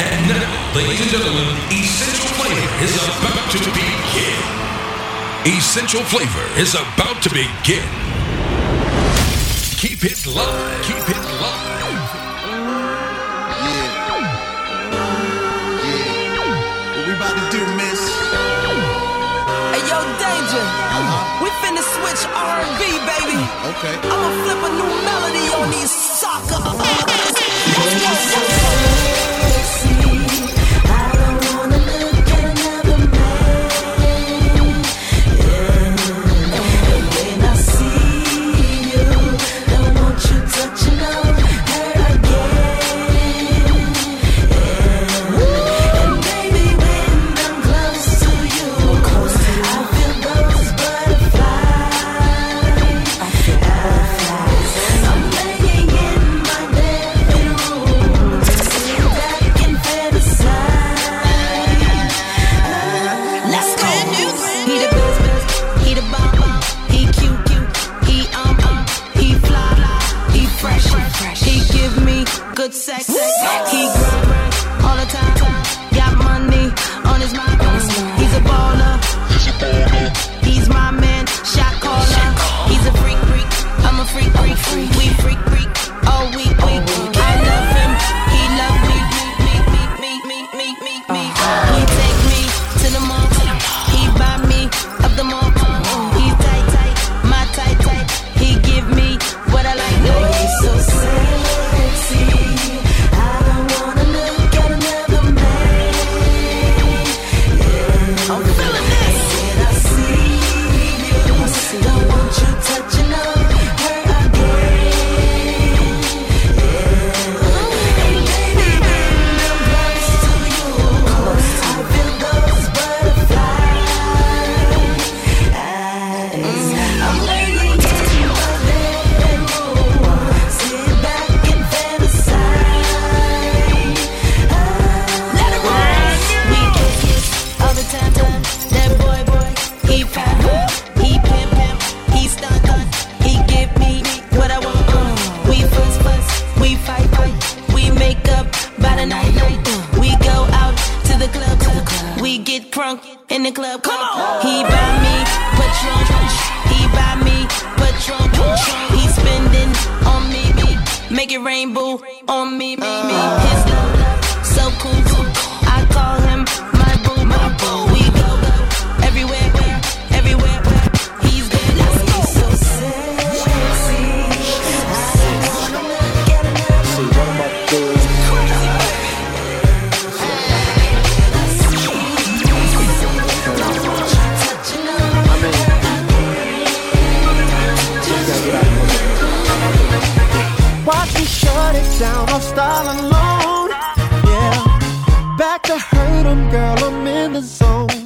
And now, ladies and gentlemen, Essential Flavor is about to begin. Essential Flavor is about to begin. Keep it live. Keep it live. Yeah. Yeah. What we about to do, miss? Hey, yo, Danger. Uh-huh. We finna switch R&B, baby. Okay. I'ma flip a new melody on these suckers. I heard them, girl, I'm in the zone.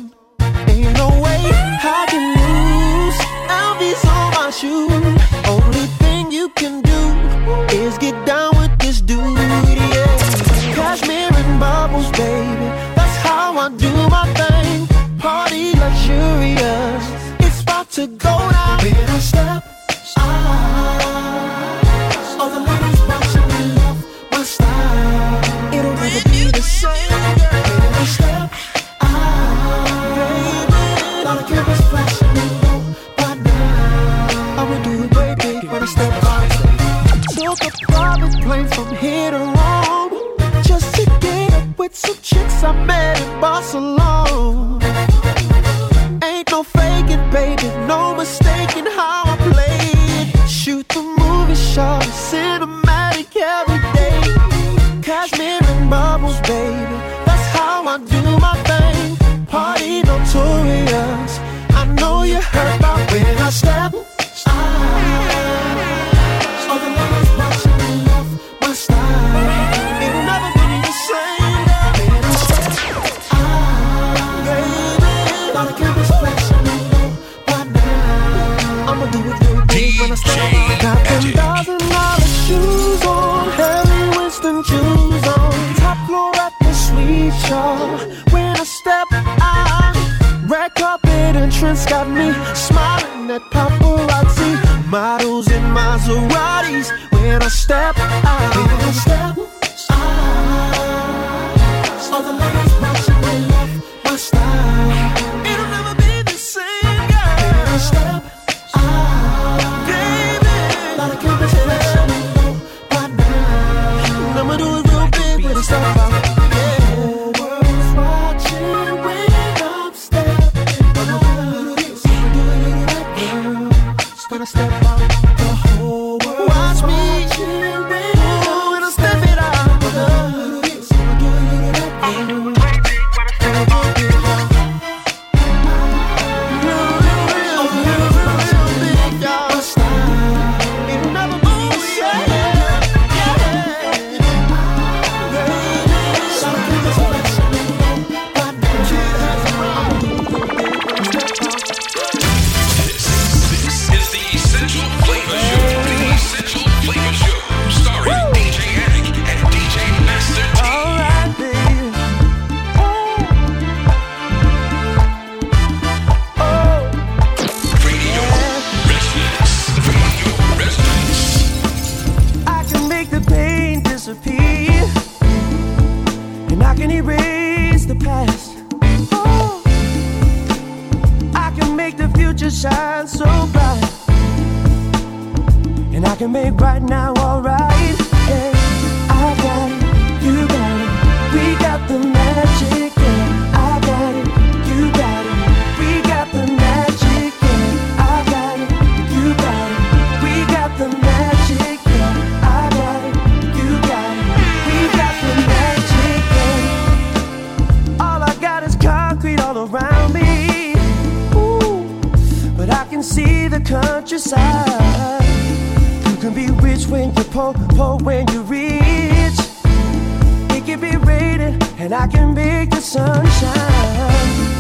Make the sun shine.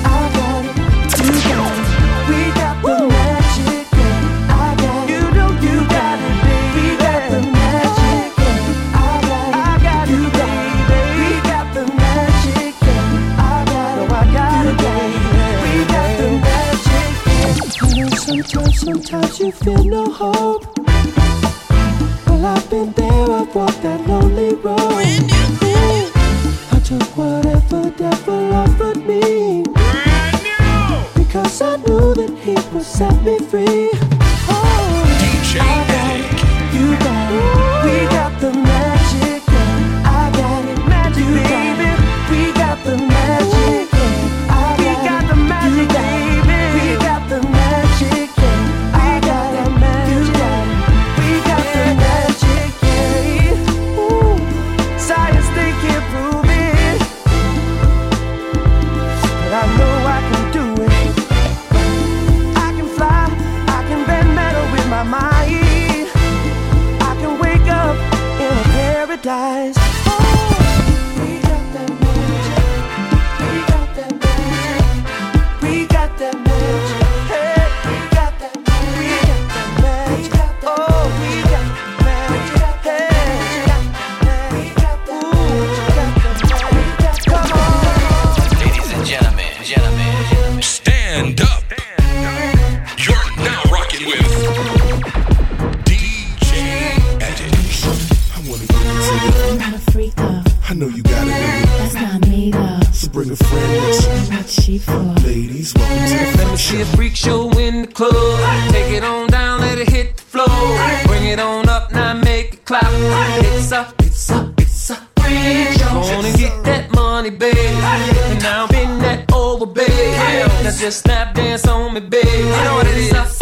I got it, you got it, we got the magic. Yeah. I got it, you know you got it, baby. We got the magic. Yeah. I got it, I got you, baby. We got the magic. Yeah. I got it, I got it, baby. We got the magic. Yeah. You know sometimes, sometimes you feel no hope. Well, I've been there, I've walked that lonely road. Set me free. It on up, now make it clap. It's a, it's a, it's a freak show. Go on and get that money, babe. And now bend that over, babe. Now just snap dance on me, babe. You know what it is?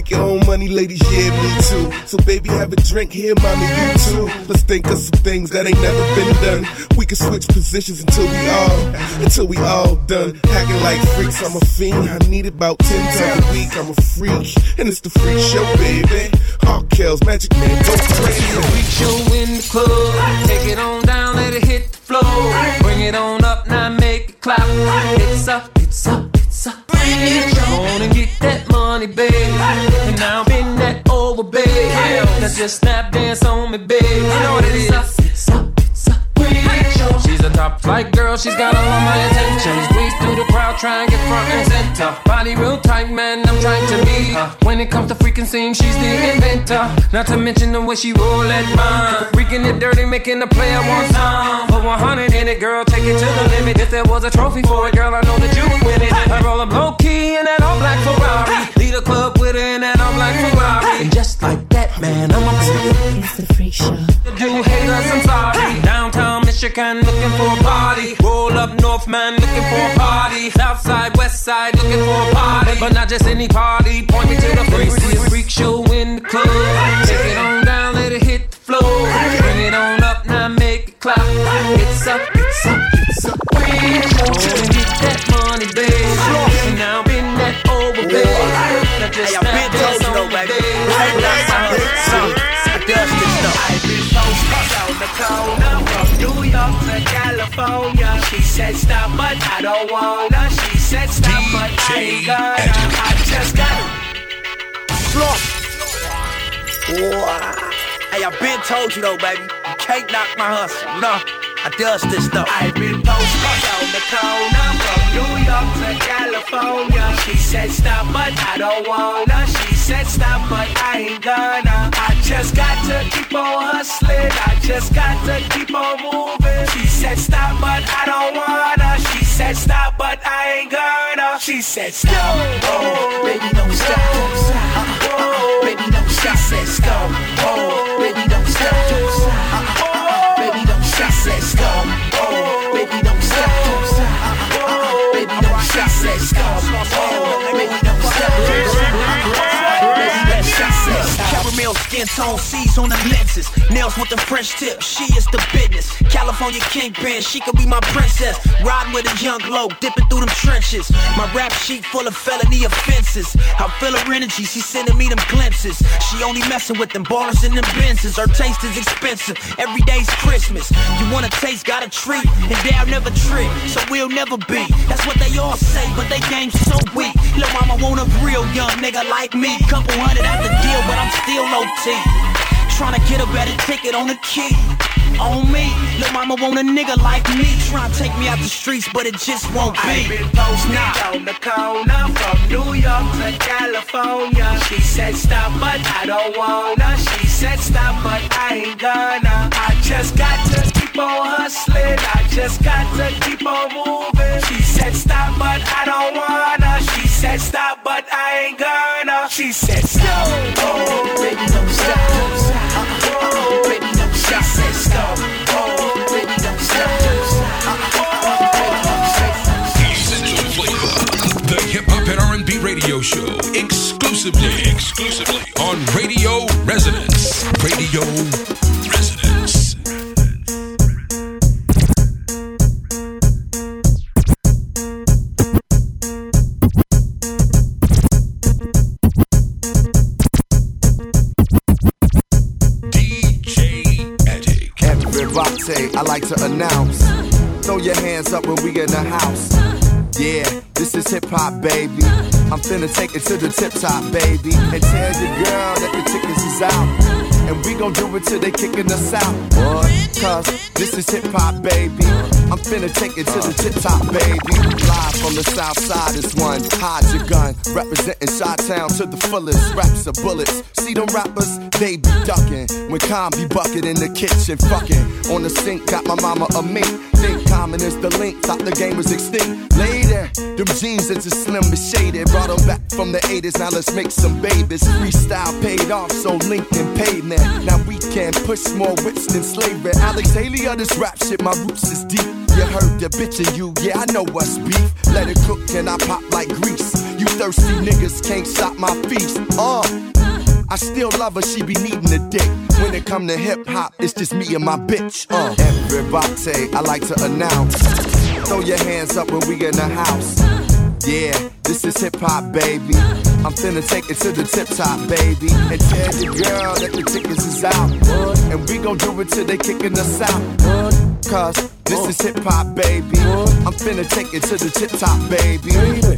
Make your own money, ladies, yeah, me too. So baby, have a drink here, mommy, you too. Let's think of some things that ain't never been done. We can switch positions until we all, until we all done. Acting like freaks, I'm a fiend. I need it about ten times a week. I'm a freak, and it's the freak show, baby. Hawkels, Magic Man, go crazy. freak show in the club. Take it on down, let it hit the floor. Bring it on up, now make it clap. It's up, it's a, a freak show. On and get that money, babe. And now bend that over, babe. Now just snap dance on me, babe. You know what it is? It's a, it's a freak Right girl, she's got all of my attention. Squeeze through the crowd, try and get front and center. Body real tight, man, I'm trying to meet her. When it comes to freaking scene, she's the inventor. Not to mention the way she roll that mine. Freaking it dirty, making the player want some. Put 100 in it, girl, take it to the limit. If there was a trophy for it, girl, I know that you would win it. I roll up low key in that all black Ferrari. Lead a club with her in that all black Ferrari. And just like that, man, I'm a It's the freak show. do haters, I'm sorry. Downtown Michigan looking for a party. Roll up North man looking for a party. South side, West side looking for a party. But not just any party. Point me to the freak, freak show in the club. Take it on down, let it hit the floor. Bring it on up, now make it clap. It's up, it's up, it's up. Freak show. And get that money, babe. California. She said stop, but I don't wanna. She said stop, but I ain't gonna. I just got Slump. Boy. Hey, I been told you though, baby. You can't knock my hustle. No, I dust this stuff. I've been posted on the corner from New York to California. She said stop, but I don't wanna. She said stop, but I ain't gonna. I just got to keep on hustling. I just got to keep on moving. She said stop, but I don't wanna. She said stop, but I ain't gonna. She said stop. Oh, baby, don't stop. Oh, baby, don't stop. She said stop. Oh, baby, don't stop. Oh, baby, don't stop. She said stop. Oh, baby, don't stop. Oh, baby, don't stop. She said stop. Oh, baby, don't stop. Caramel skin tone, C's on the lenses. Nails with the French tip, she is the business. California kingpin, she could be my princess. Riding with a young glow, dipping through them trenches. My rap sheet full of felony offenses. I feel her energy, she sending me them glimpses. She only messing with them ballers and them Benzes. Her taste is expensive, every day's Christmas. You want a taste, got a treat, and they'll never trick, so we'll never be. That's what they all say, but they game so weak. Lil' mama want a real young nigga like me. Couple hundred at the deal, but I'm still OT. Tryna get a better ticket on the key. On me, lil' mama want a nigga like me. Tryna take me out the streets, but it just won't be. I've be. been posted on the corner from New York to California. She said stop, but I don't wanna. She said stop, but I ain't gonna. I just got to keep on hustling. I just got to keep on moving. She said stop, but I don't wanna. She said stop, but I ain't gonna. She said stop. Top, baby. And tell your girl that the tickets is out. And we gon' do it till they kicking us out, boy. Cause this is hip hop, baby. Finna take it to the tip top, baby. Live from the south side is one. Hide your gun. Representing Shot Town to the fullest. Raps are bullets. See them rappers, they be ducking. When Con be bucket in the kitchen, fucking. On the sink, got my mama a mink. Think common is the link, thought the game was extinct. Later, them jeans are just slim but shaded. Brought them back from the 80s, now let's make some babies. Freestyle paid off, so Lincoln paid man. Now we can push more wits than slavery. Alex Haley of this rap shit, my roots is deep. You heard the bitch in you, yeah, I know what's beef. Let it cook and I pop like grease. You thirsty niggas can't stop my feast. Uh, I still love her, she be needing a dick. When it come to hip hop, it's just me and my bitch. Uh, everybody, I like to announce. Throw your hands up when we in the house. Yeah, this is hip hop, baby. I'm finna take it to the tip top, baby. And tell the girl that the tickets is out. And we gon' do it till they kicking us out. Cause this is hip hop, baby. Finna take it to the tip top, baby.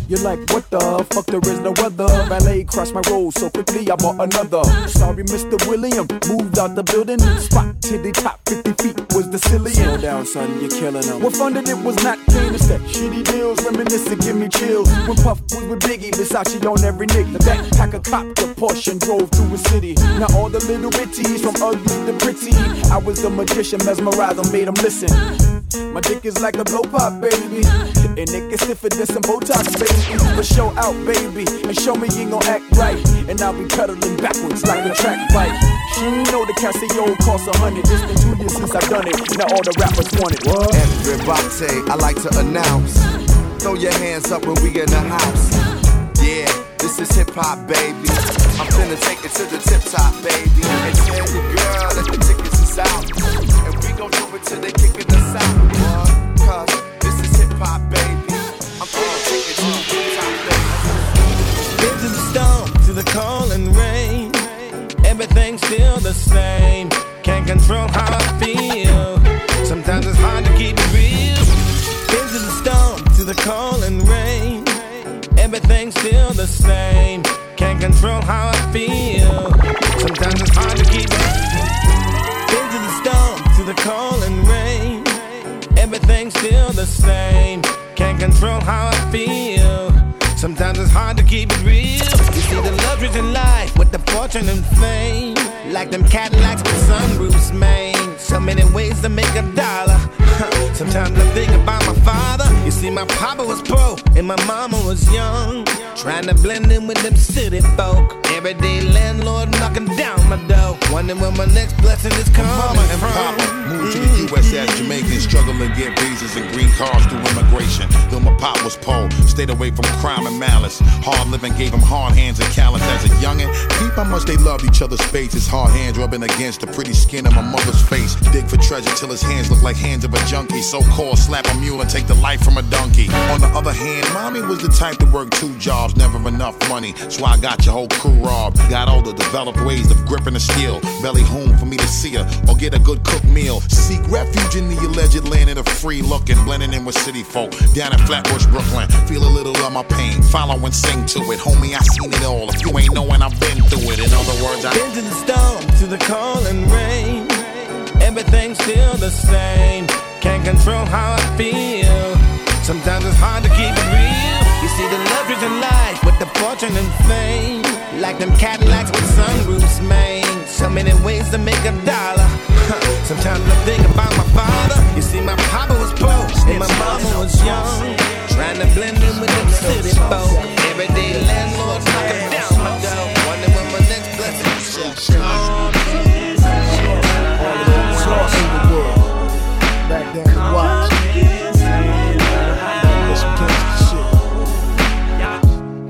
You're like, what the fuck? There is no other. Valet crossed my road so quickly, I bought another. Sorry, Mr. William. Moved out the building. Spot to the top, 50 feet was the ceiling. down, son, you're killing them. What funded it was not clean, it's that shitty deals, reminiscing, give me chills. When Puff was with Biggie, Versace on every nick. The backpacker copped a Porsche and drove through a city. Now all the little bitties from ugly to pretty. I was the magician, mesmerized, I made them listen. My dick is like a blow pop, baby. And it gets than some Botox, baby. But show out, baby. And show me you gon' act right. And I'll be pedaling backwards like a track bike. She know the Casio costs a hundred. It's been two years since I've done it. Now all the rappers want it. What? Everybody, I like to announce. Throw your hands up when we in the house. Yeah, this is hip hop, baby. I'm finna take it to the tip top, baby. And tell your girl that the tickets is out. And we gon' do it till they kicking us still the same. Can't control how I feel. Sometimes it's hard to keep it real. Into the storm, to the cold and rain. Everything's still the same. Can't control how I feel. Sometimes it's hard to keep it. Into the storm, to the cold and rain. Everything's still the same. Can't control how I feel. Sometimes it's hard to keep it real. Luxuries in life with the fortune and fame. Like them Cadillacs with sunroofs, man. So many ways to make a dollar. Sometimes I think about my father. You see, my papa was poor and my mama was young. Trying to blend in with them city folk. Everyday landlord knocking down. Wondering when my next blessing is coming Mama and from. Papa moved to the U.S. as Jamaicans, struggling to get visas and green cards through immigration. Though my pop was poor, stayed away from crime and malice. Hard living gave him hard hands and callous as a youngin'. Peep how much they loved each other's faces. Hard hands rubbing against the pretty skin of my mother's face. Dig for treasure till his hands look like hands of a junkie. So called slap a mule and take the life from a donkey. On the other hand, mommy was the type to work two jobs, never enough money. So I got your whole crew robbed. Got older, developed ways of gripping the steel. Belly home for me to see her or get a good cooked meal. Seek refuge in the alleged land of the free looking, blending in with city folk. Down in Flatbush, Brooklyn, feel a little of my pain. Follow and sing to it, homie. I seen it all. If you ain't knowing, I've been through it. In other words, I've been to the storm, to the cold and rain. Everything's still the same. Can't control how I feel. Sometimes it's hard to keep it real. You see the luxuries in life with the fortune and fame. Like them Cadillacs with sunroofs, man. So many ways to make a dollar. Sometimes I think about my father. You see, my papa was poor and my mama was young. Trying to blend in with them city folk. Everyday landlords knocking down my door. Wondering when my next blessing gangsta shit.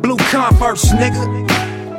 Blue Converse, nigga.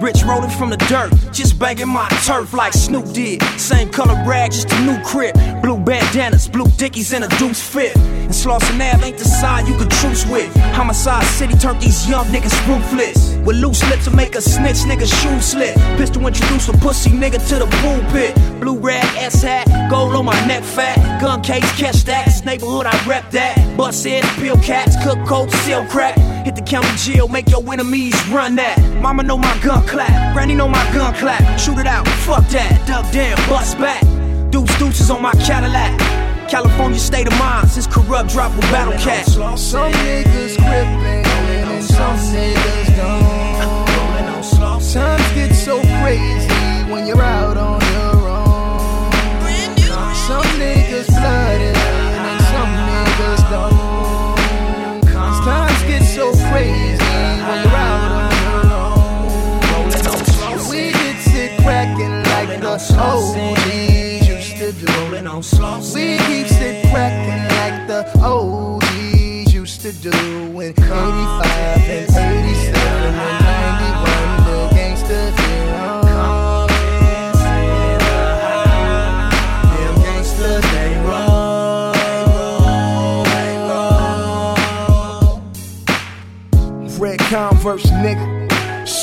Rich rolling from the dirt, just banging my turf like Snoop did. Same color rag, just a new crib. Blue bandanas, blue dickies, and a deuce fit. And Slauson Ave ain't the side you can truce with. Homicide City turned these young niggas ruthless. With loose lips to make a snitch nigga shoe slit. Pistol introduce a pussy nigga to the pulpit. Blue rag, S hat, gold on my neck fat. Gun case, catch that. This neighborhood, I rep that. Bust heads, peel cats, cook coats, seal crack. Hit the county jail, make your enemies run that. Mama know my gun clap, Granny know my gun clap. Shoot it out, fuck that, duck down, bust back. Deuce deuces on my Cadillac. California state of mind, since corrupt drop with battle cat. Some niggas gripping and some niggas don't. Times get so crazy when you're out on your own. Some niggas flooded and some niggas don't. Times get so crazy when you're out on your own. We get sit cracking like the OGs used to do. We keep sit cracking like the OGs used to do in 85 and 87 and 91. The on. Red Converse, nigga.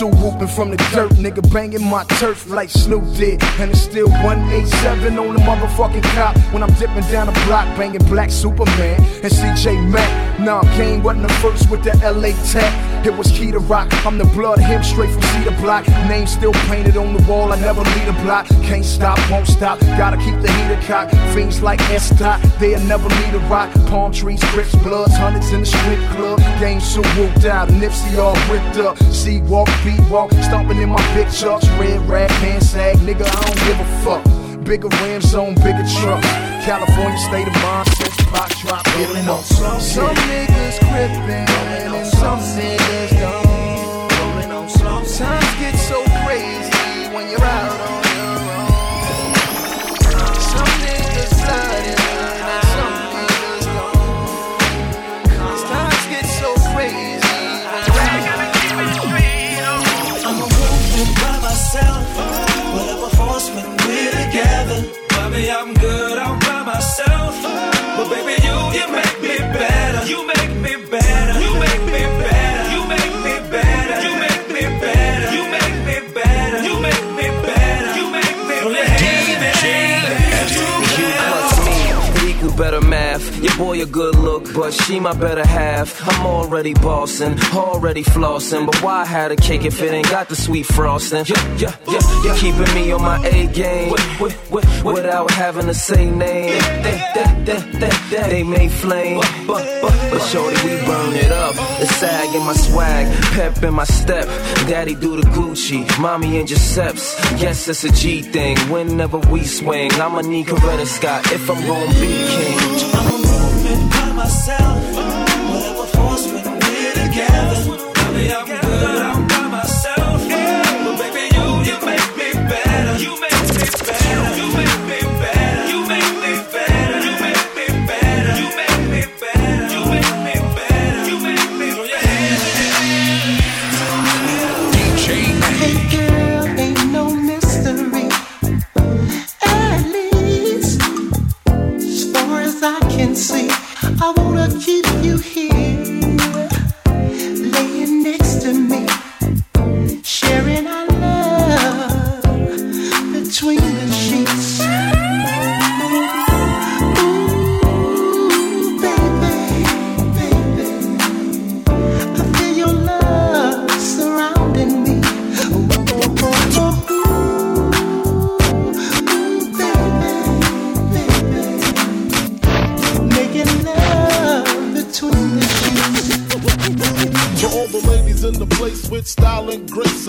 So whooping from the dirt, nigga banging my turf like Snoop did. And it's still 187 on the motherfucking cop when I'm dipping down the block, banging Black Superman and CJ Mac. Nah, Kane wasn't the first with the LA tech. It was key to rock. I'm the blood him straight from cedar block. Name still painted on the wall. I never lead a block. Can't stop, won't stop. Gotta keep the heater cocked. Fiends like S dot. They'll never need a rock. Palm trees, grips, bloods, hundreds in the strip club. Game so whooped out. Nipsey all ripped up. C walk, beat walk. Stomping in my big chucks. Red rag, pants sag. Nigga, I don't give a fuck. Bigger rims on bigger trucks. California state of mind since Pop drop. Rolling on. Some niggas crippin' and some niggas don't. Your boy a good look, but she my better half. I'm already bossing, already flossing. But why had a cake if it ain't got the sweet frosting? Yeah, yeah, yeah. You're keeping me on my A game wi- wi- wi- without having to say name. They, may flame, but, but, but shorty, we burn it up. The sag in my swag, pep in my step. Daddy do the Gucci, mommy in Giuseppe's. Yes, it's a G thing. Whenever we swing, I'ma need Coretta Scott if I'm gonna be king.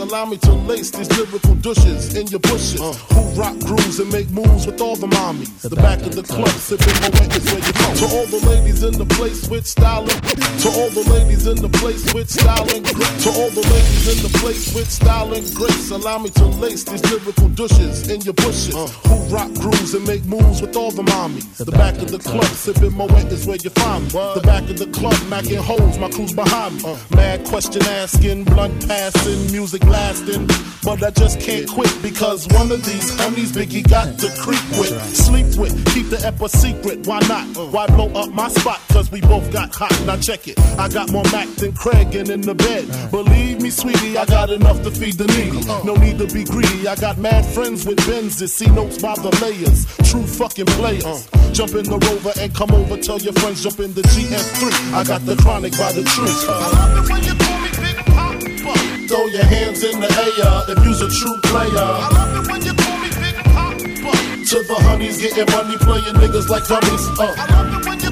Allow me to lace these lyrical douches in your bushes. Uh. Who rock grooves and make moves with all the mommies. The back of the club, sipping my wet is where you from. To all the ladies in the place with style and To all the ladies in the place with style and grace. To all the ladies in the place with style and grace, allow me to lace these lyrical douches in your bushes. Uh. Who rock grooves and make moves with all the mommies. The back of the club, sipping my wet is where you find me. The back of the club, macking holes, my crew's behind me. Uh. Mad question asking, blunt passing, music lasting. But I just can't quit because one of these homies Biggie got to creep with, sleep with, keep the ep secret. Why not? Why blow up my spot? Cause we both got hot. Now check it. I got more Mac than Craig and in the bed. Believe me, sweetie, I got enough to feed the needy. No need to be greedy. I got mad friends with Benzes, see notes by the layers. True fucking players. Jump in the rover and come over. Tell your friends jump in the GS3. I got the chronic by the tree. Throw your hands in the air if you's a true player. I love it when you call me Big Poppa. To the honeys getting money, playing niggas like dummies. Uh. I love it when you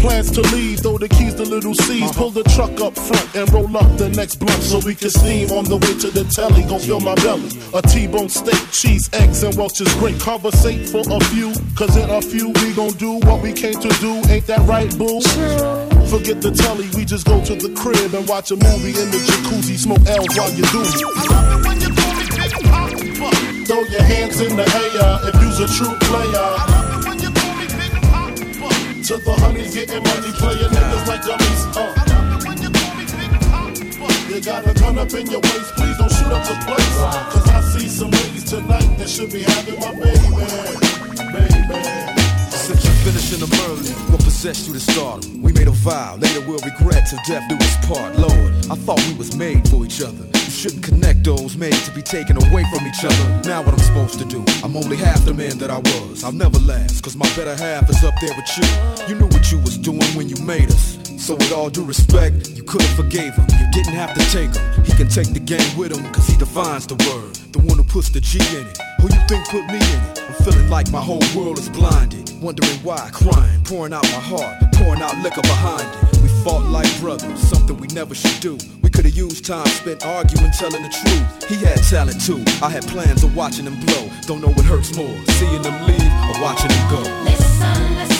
Plans to leave, throw the keys to little C's. Pull the truck up front and roll up the next blunt so we can steam on the way to the telly. Gon' fill my belly. A T-bone steak, cheese, eggs, and Welch's great. Conversate for a few, cause in a few we gon' do what we came to do. Ain't that right, boo? Forget the telly, we just go to the crib and watch a movie in the jacuzzi. Smoke L's while you do it. Throw your hands in the air if you's a true player to the honeys, getting money, playing niggas like dummies. Uh. You got a gun up in your waist, please don't shoot up the place. Cause I see some ladies tonight that should be having my baby. Baby. Finishing them early, what possessed you to stardom? We made a vow, later we'll regret till death do us part. Lord, I thought we was made for each other. You shouldn't connect those made to be taken away from each other. Now what I'm supposed to do? I'm only half the man that I was. I'll never last, cause my better half is up there with you. You knew what you was doing when you made us. So with all due respect, you could've forgave him. You didn't have to take him. He can take the game with him, cause he defines the word. The one who puts the G in it. Who you think put me in it? Feeling like my whole world is blinded. Wondering why, crying, pouring out my heart, pouring out liquor behind it. We fought like brothers, something we never should do. We could've used time spent arguing, telling the truth. He had talent too. I had plans of watching him blow. Don't know what hurts more, seeing him leave or watching him go. Listen, listen.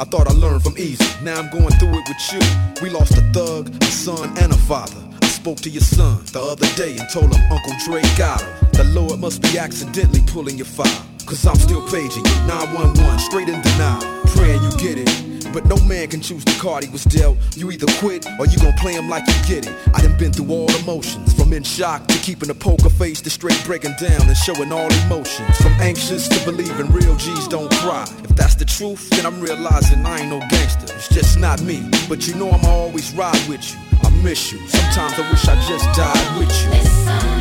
I thought I learned from easy, now I'm going through it with you. We lost a thug, a son, and a father. I spoke to your son the other day and told him Uncle Dre got him. The Lord must be accidentally pulling your file. Cause I'm still paging you, 911, straight in denial. Praying you get it. But no man can choose the card he was dealt. You either quit or you gon' play him like you get it. I done been through all emotions, from in shock to keeping a poker face to straight breaking down and showing all emotions. From anxious to believing real G's don't cry. If that's the truth, then I'm realizing I ain't no gangster. It's just not me. But you know I'ma always ride with you. I miss you. Sometimes I wish I just died with you.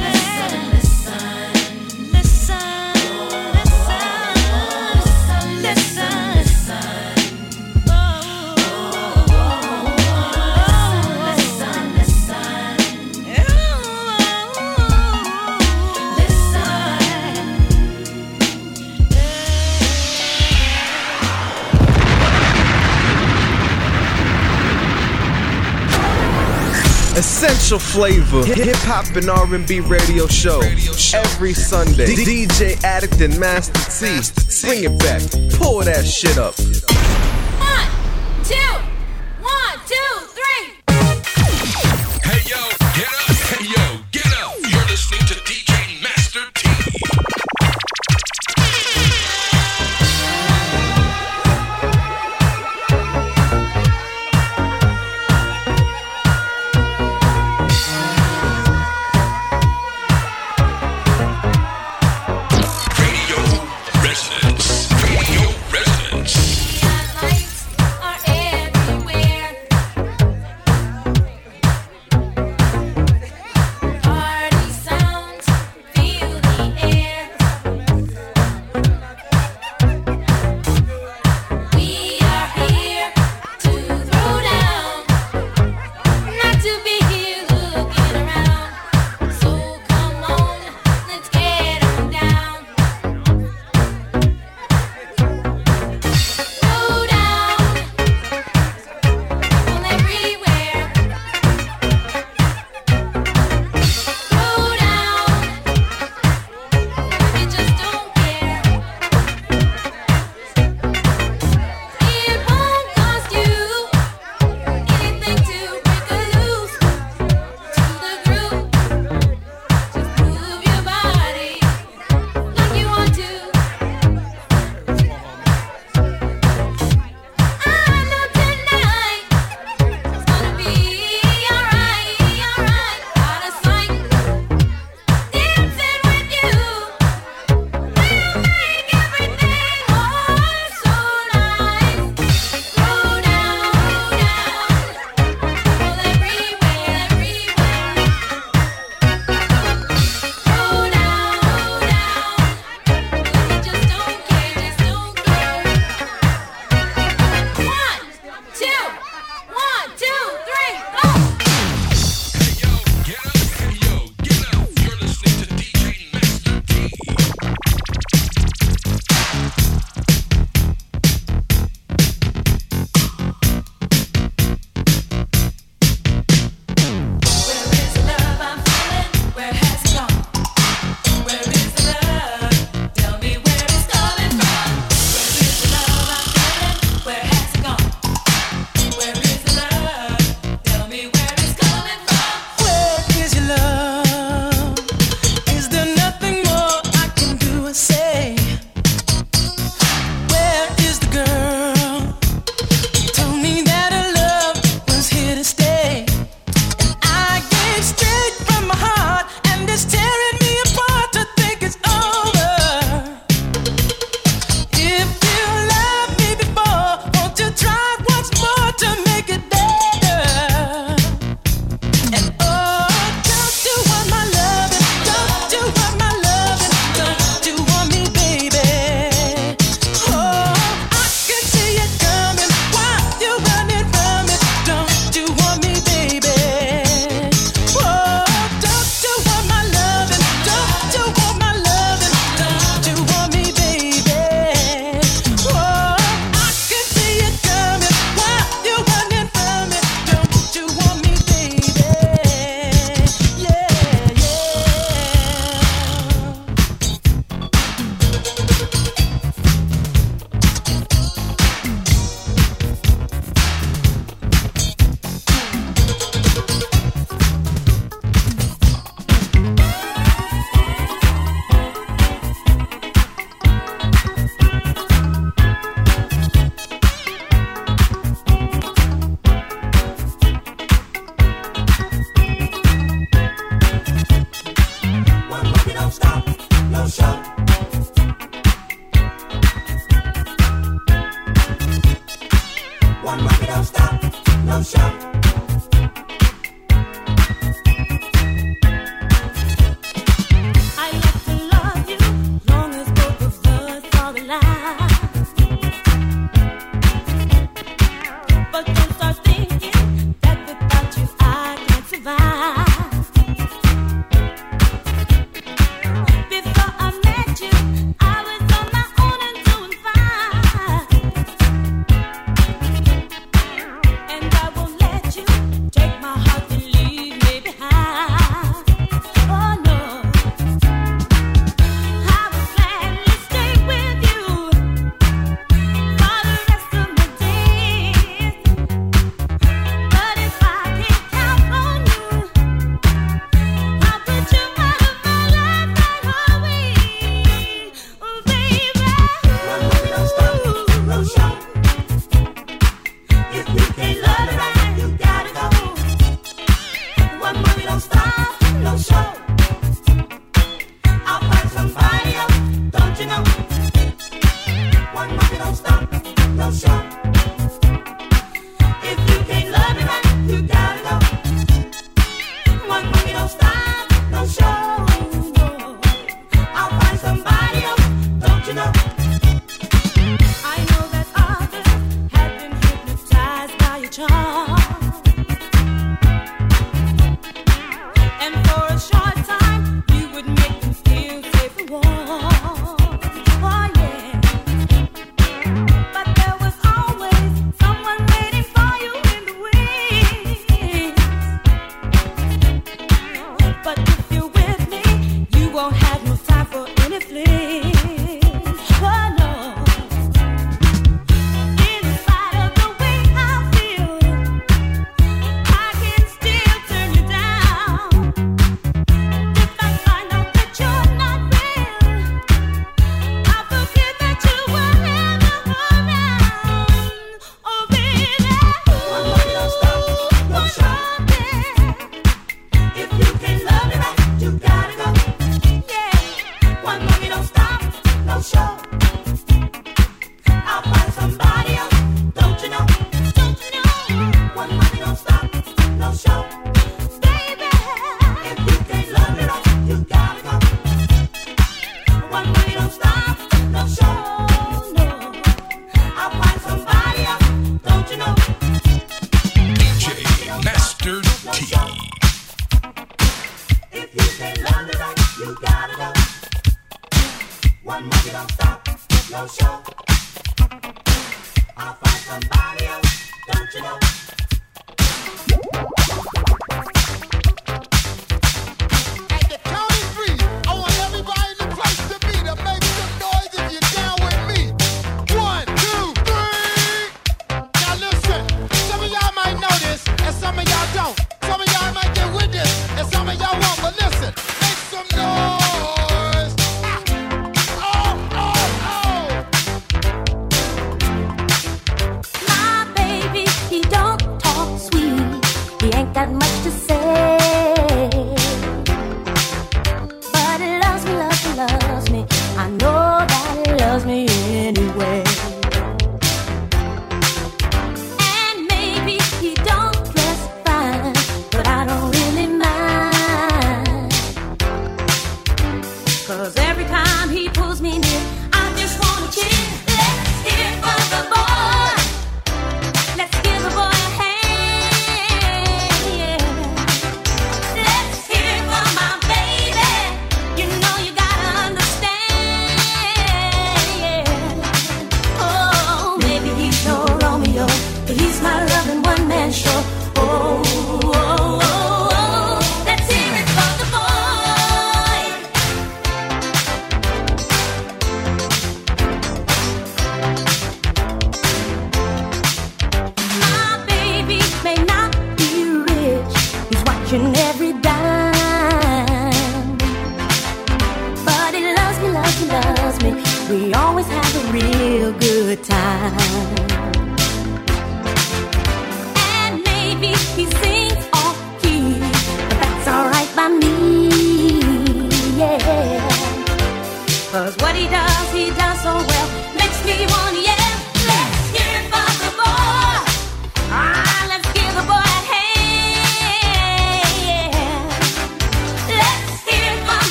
Essential flavor, hip hop and R&B radio show. Every Sunday. DJ Addict and Master T, bring it back, pull that shit up.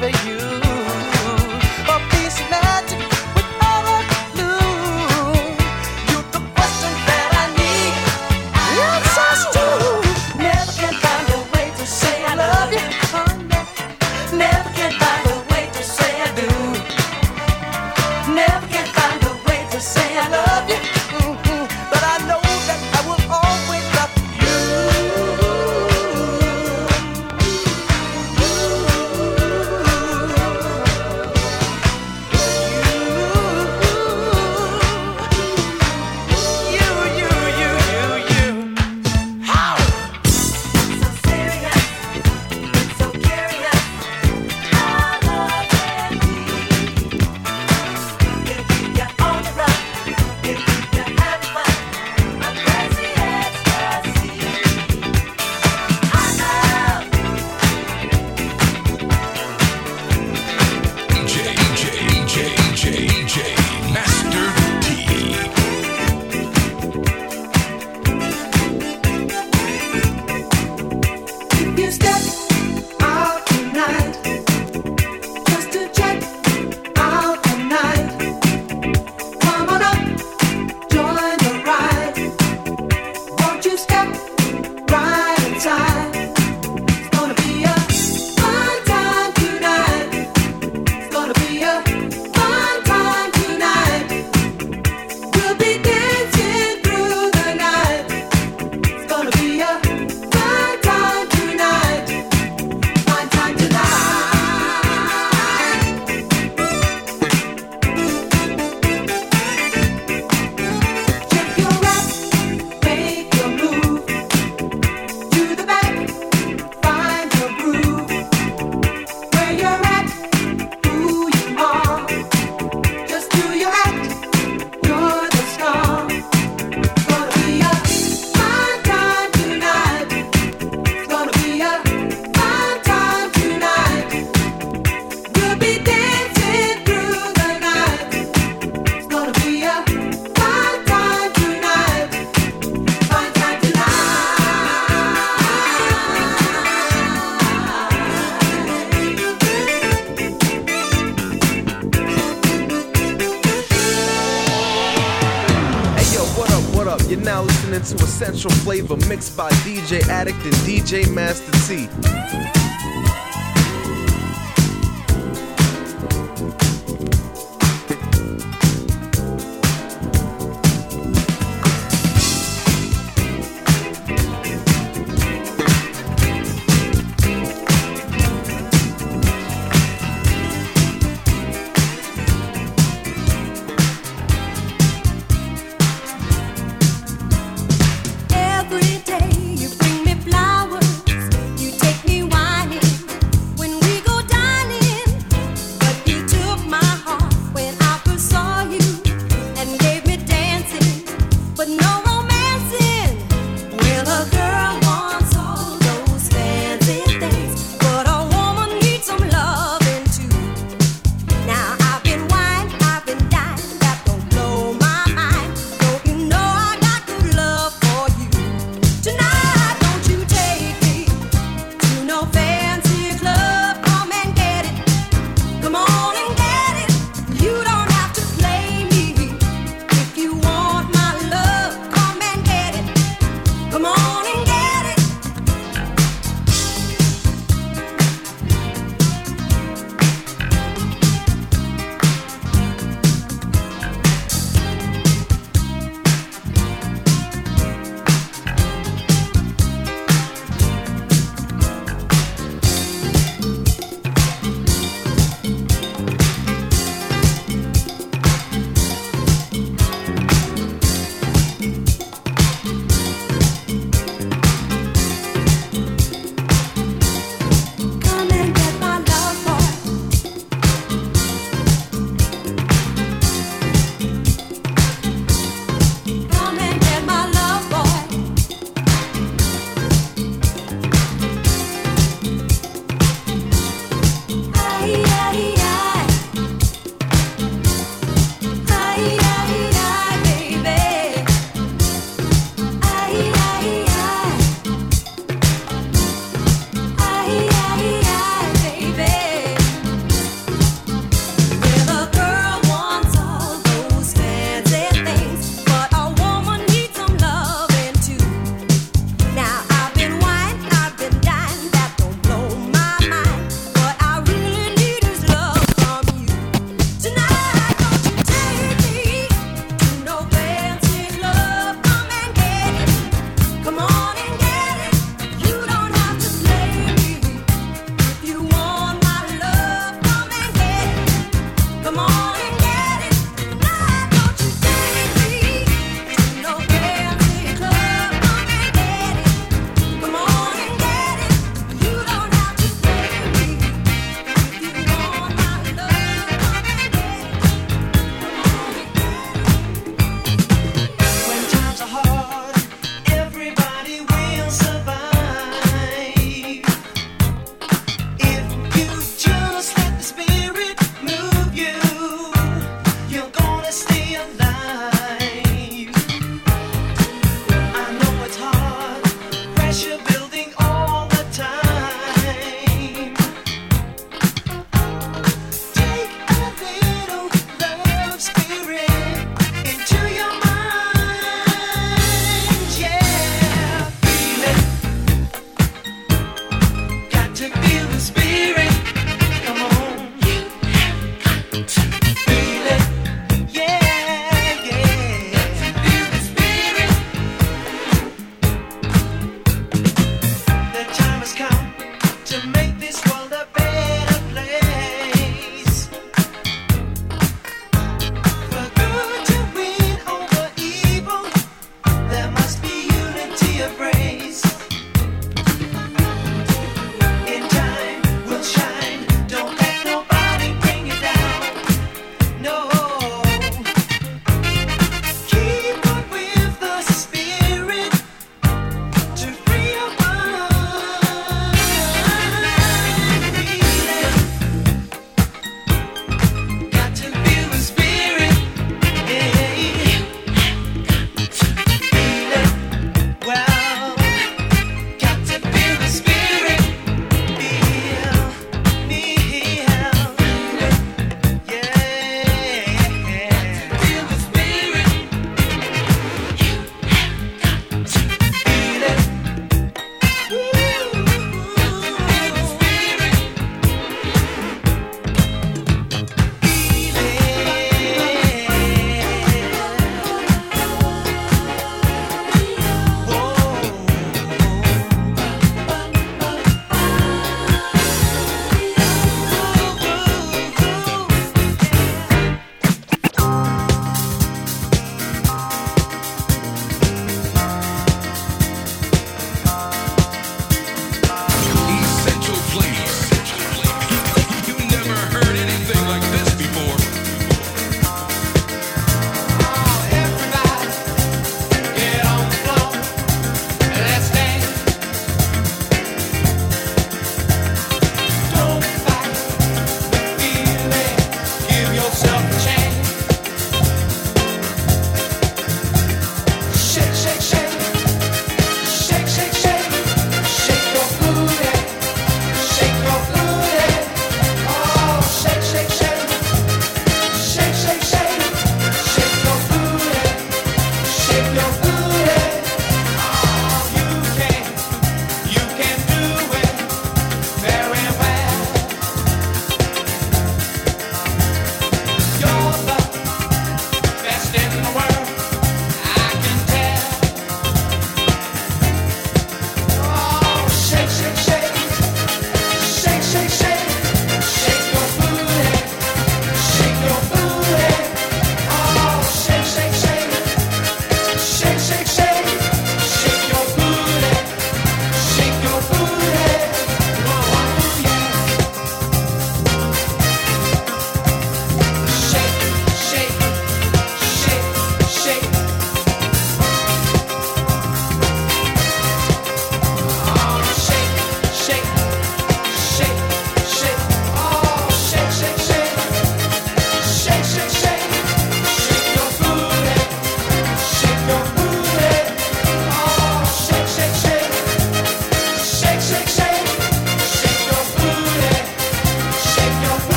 Listening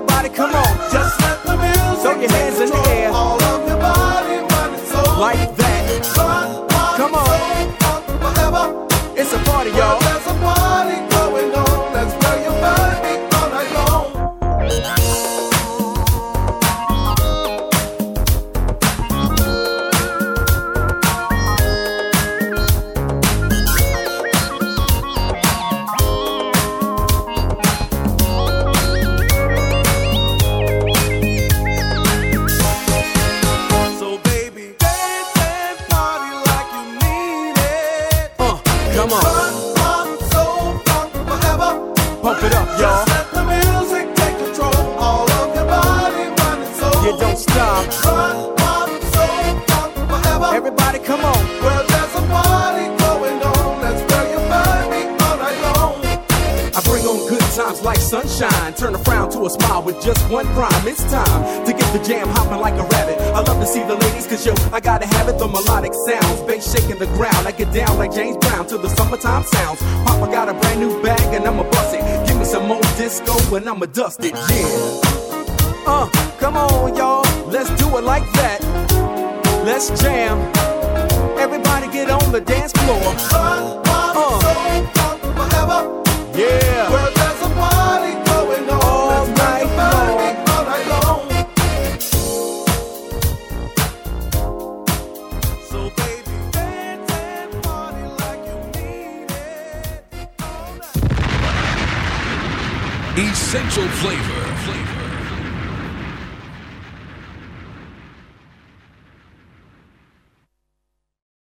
everybody, come on. Just let the music throw your hands in the air. All of your body, mind, soul. Like that. Party, come on. It's a party, y'all. I'ma dust it. Yeah.